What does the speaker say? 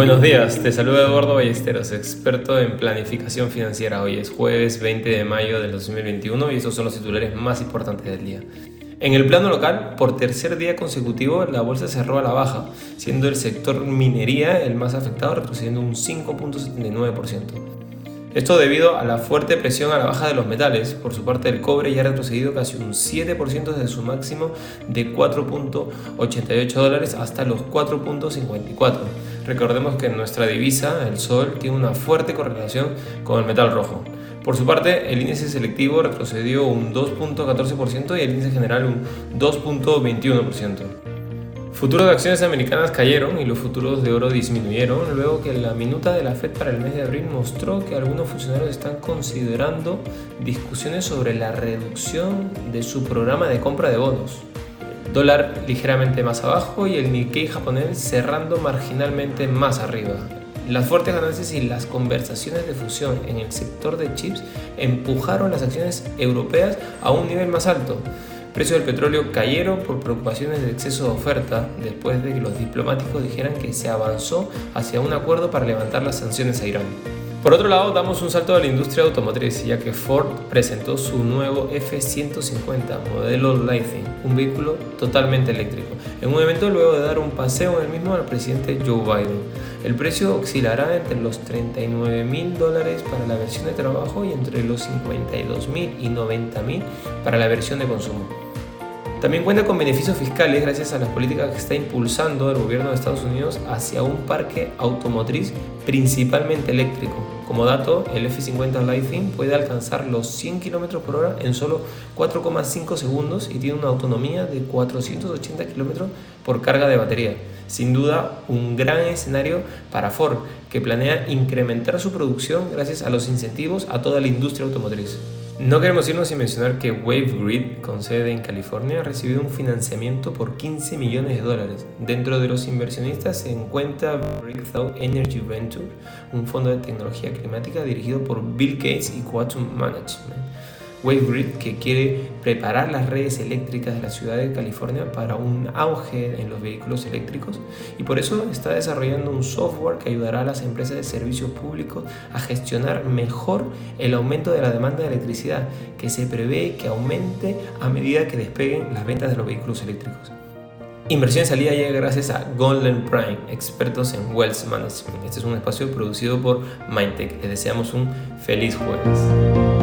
Buenos días, te saluda Eduardo Ballesteros, experto en planificación financiera. Hoy es jueves 20 de mayo del 2021 y estos son los titulares más importantes del día. En el plano local, por tercer día consecutivo, la bolsa cerró a la baja, siendo el sector minería el más afectado, retrocediendo un 5.79%. Esto debido a la fuerte presión a la baja de los metales. Por su parte, el cobre ya ha retrocedido casi un 7% desde su máximo de 4.88 dólares hasta los 4.54. Recordemos que nuestra divisa, el sol, tiene una fuerte correlación con el metal rojo. Por su parte, el índice selectivo retrocedió un 2.14% y el índice general un 2.21%. Futuros de acciones americanas cayeron y los futuros de oro disminuyeron luego que la minuta de la Fed para el mes de abril mostró que algunos funcionarios están considerando discusiones sobre la reducción de su programa de compra de bonos. Dólar ligeramente más abajo y el Nikkei japonés cerrando marginalmente más arriba. Las fuertes ganancias y las conversaciones de fusión en el sector de chips empujaron las acciones europeas a un nivel más alto. Precios del petróleo cayeron por preocupaciones de exceso de oferta después de que los diplomáticos dijeran que se avanzó hacia un acuerdo para levantar las sanciones a Irán. Por otro lado, damos un salto a la industria automotriz, ya que Ford presentó su nuevo F-150 modelo Lightning, un vehículo totalmente eléctrico, en un evento luego de dar un paseo en el mismo al presidente Joe Biden. El precio oscilará entre los 39 mil dólares para la versión de trabajo y entre los 52 mil y 90 mil para la versión de consumo. También cuenta con beneficios fiscales gracias a las políticas que está impulsando el gobierno de Estados Unidos hacia un parque automotriz principalmente eléctrico. Como dato, el F50 Lightning puede alcanzar los 100 km por hora en solo 4,5 segundos y tiene una autonomía de 480 km por carga de batería. Sin duda, un gran escenario para Ford, que planea incrementar su producción gracias a los incentivos a toda la industria automotriz. No queremos irnos sin mencionar que WaveGrid, con sede en California, ha recibido un financiamiento por 15 millones de dólares. Dentro de los inversionistas se encuentra Breakthrough Energy Venture, un fondo de tecnología climática dirigido por Bill Gates y Quantum Management. WaveGrid que quiere preparar las redes eléctricas de la ciudad de California para un auge en los vehículos eléctricos y por eso está desarrollando un software que ayudará a las empresas de servicios públicos a gestionar mejor el aumento de la demanda de electricidad que se prevé que aumente a medida que despeguen las ventas de los vehículos eléctricos. Inversión salida llega gracias a Golden Prime, expertos en Wealth Management. Este es un espacio producido por Mindtech. Les deseamos un feliz jueves.